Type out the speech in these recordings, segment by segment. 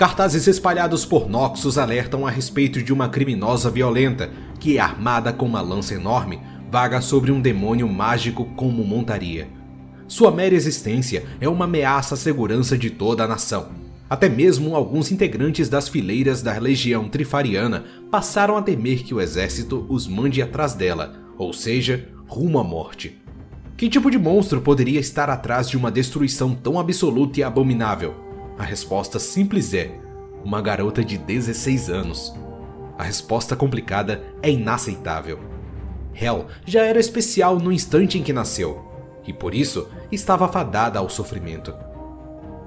Cartazes espalhados por Noxus alertam a respeito de uma criminosa violenta que, armada com uma lança enorme, vaga sobre um demônio mágico como montaria. Sua mera existência é uma ameaça à segurança de toda a nação. Até mesmo alguns integrantes das fileiras da legião trifariana passaram a temer que o exército os mande atrás dela, ou seja, rumo à morte. Que tipo de monstro poderia estar atrás de uma destruição tão absoluta e abominável? A resposta simples é: uma garota de 16 anos. A resposta complicada é inaceitável. Hell já era especial no instante em que nasceu, e por isso estava fadada ao sofrimento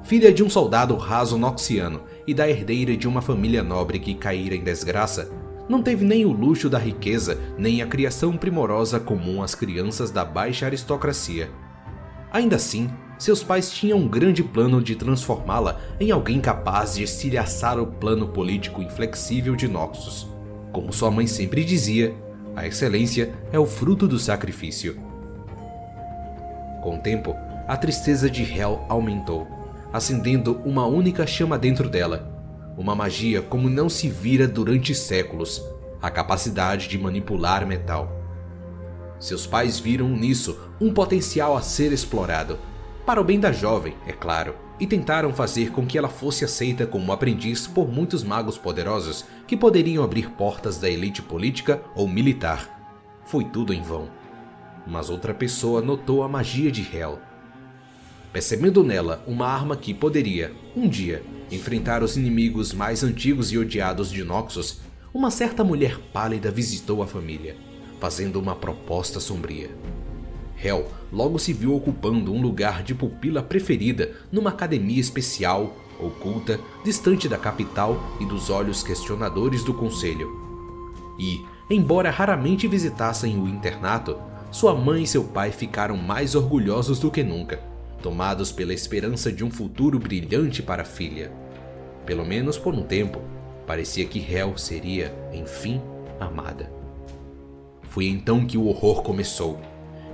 filha de um soldado raso noxiano e da herdeira de uma família nobre que caíra em desgraça, não teve nem o luxo da riqueza nem a criação primorosa comum às crianças da baixa aristocracia. Ainda assim, seus pais tinham um grande plano de transformá-la em alguém capaz de estilhaçar o plano político inflexível de Noxus. Como sua mãe sempre dizia, a excelência é o fruto do sacrifício. Com o tempo, a tristeza de Hel aumentou acendendo uma única chama dentro dela. Uma magia como não se vira durante séculos a capacidade de manipular metal. Seus pais viram nisso um potencial a ser explorado, para o bem da jovem, é claro, e tentaram fazer com que ela fosse aceita como aprendiz por muitos magos poderosos que poderiam abrir portas da elite política ou militar. Foi tudo em vão. Mas outra pessoa notou a magia de Hel percebendo nela uma arma que poderia, um dia, enfrentar os inimigos mais antigos e odiados de Noxus, uma certa mulher pálida visitou a família, fazendo uma proposta sombria. Hel logo se viu ocupando um lugar de pupila preferida numa academia especial, oculta, distante da capital e dos olhos questionadores do conselho. E, embora raramente visitassem o internato, sua mãe e seu pai ficaram mais orgulhosos do que nunca tomados pela esperança de um futuro brilhante para a filha. Pelo menos por um tempo, parecia que Hel seria, enfim, amada. Foi então que o horror começou.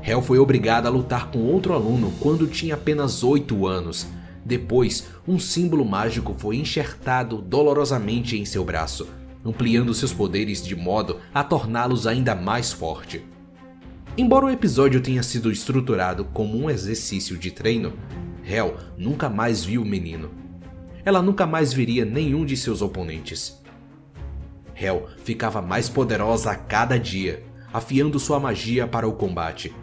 Hel foi obrigada a lutar com outro aluno quando tinha apenas 8 anos. Depois, um símbolo mágico foi enxertado dolorosamente em seu braço, ampliando seus poderes de modo a torná-los ainda mais forte. Embora o episódio tenha sido estruturado como um exercício de treino, Hel nunca mais viu o menino. Ela nunca mais veria nenhum de seus oponentes. Hel ficava mais poderosa a cada dia, afiando sua magia para o combate.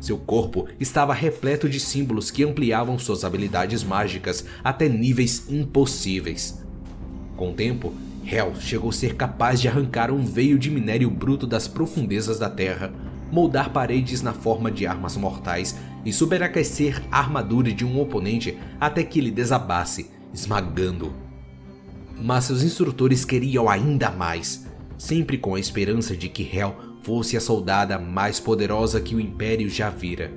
Seu corpo estava repleto de símbolos que ampliavam suas habilidades mágicas até níveis impossíveis. Com o tempo, Hel chegou a ser capaz de arrancar um veio de minério bruto das profundezas da Terra moldar paredes na forma de armas mortais e superaquecer a armadura de um oponente até que ele desabasse, esmagando. Mas seus instrutores queriam ainda mais, sempre com a esperança de que Hel fosse a soldada mais poderosa que o Império já vira.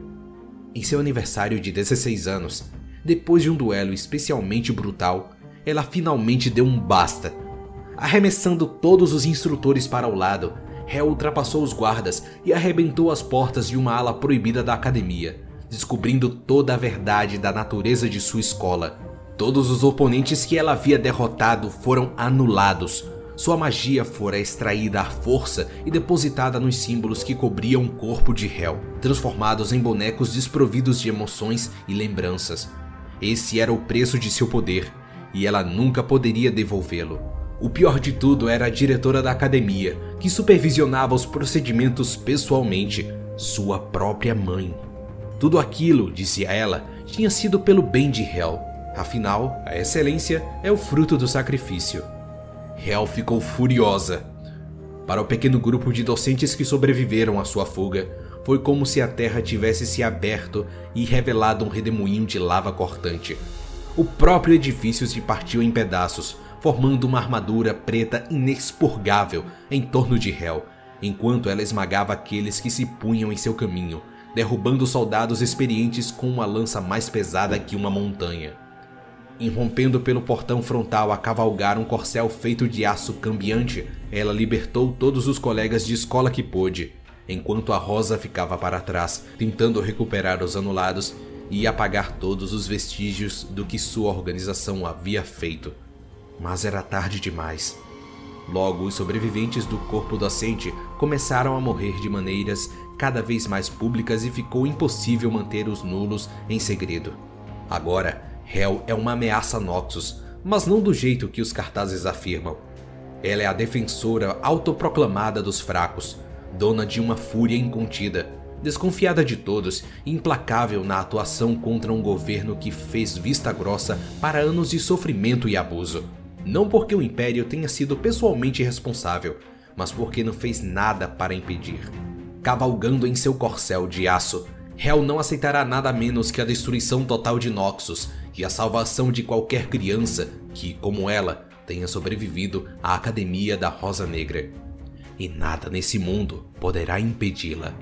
Em seu aniversário de 16 anos, depois de um duelo especialmente brutal, ela finalmente deu um basta, arremessando todos os instrutores para o lado Hel ultrapassou os guardas e arrebentou as portas de uma ala proibida da academia, descobrindo toda a verdade da natureza de sua escola. Todos os oponentes que ela havia derrotado foram anulados. Sua magia fora extraída à força e depositada nos símbolos que cobriam o corpo de Hel, transformados em bonecos desprovidos de emoções e lembranças. Esse era o preço de seu poder, e ela nunca poderia devolvê-lo. O pior de tudo era a diretora da academia, que supervisionava os procedimentos pessoalmente, sua própria mãe. Tudo aquilo, dizia ela, tinha sido pelo bem de Hel. Afinal, a excelência é o fruto do sacrifício. Hel ficou furiosa. Para o pequeno grupo de docentes que sobreviveram à sua fuga, foi como se a terra tivesse se aberto e revelado um redemoinho de lava cortante. O próprio edifício se partiu em pedaços, formando uma armadura preta inexpurgável em torno de Hel, enquanto ela esmagava aqueles que se punham em seu caminho, derrubando soldados experientes com uma lança mais pesada que uma montanha. Irrompendo pelo portão frontal a cavalgar um corcel feito de aço cambiante, ela libertou todos os colegas de escola que pôde, enquanto a Rosa ficava para trás, tentando recuperar os anulados e apagar todos os vestígios do que sua organização havia feito. mas era tarde demais. Logo, os sobreviventes do corpo docente começaram a morrer de maneiras cada vez mais públicas e ficou impossível manter os nulos em segredo. Agora, Hel é uma ameaça a Noxus, mas não do jeito que os cartazes afirmam. Ela é a defensora autoproclamada dos fracos, dona de uma fúria incontida, desconfiada de todos e implacável na atuação contra um governo que fez vista grossa para anos de sofrimento e abuso. Não porque o Império tenha sido pessoalmente responsável, mas porque não fez nada para impedir. Cavalgando em seu corcel de aço, Hel não aceitará nada menos que a destruição total de Noxus e a salvação de qualquer criança que, como ela, tenha sobrevivido à Academia da Rosa Negra. E nada nesse mundo poderá impedi-la.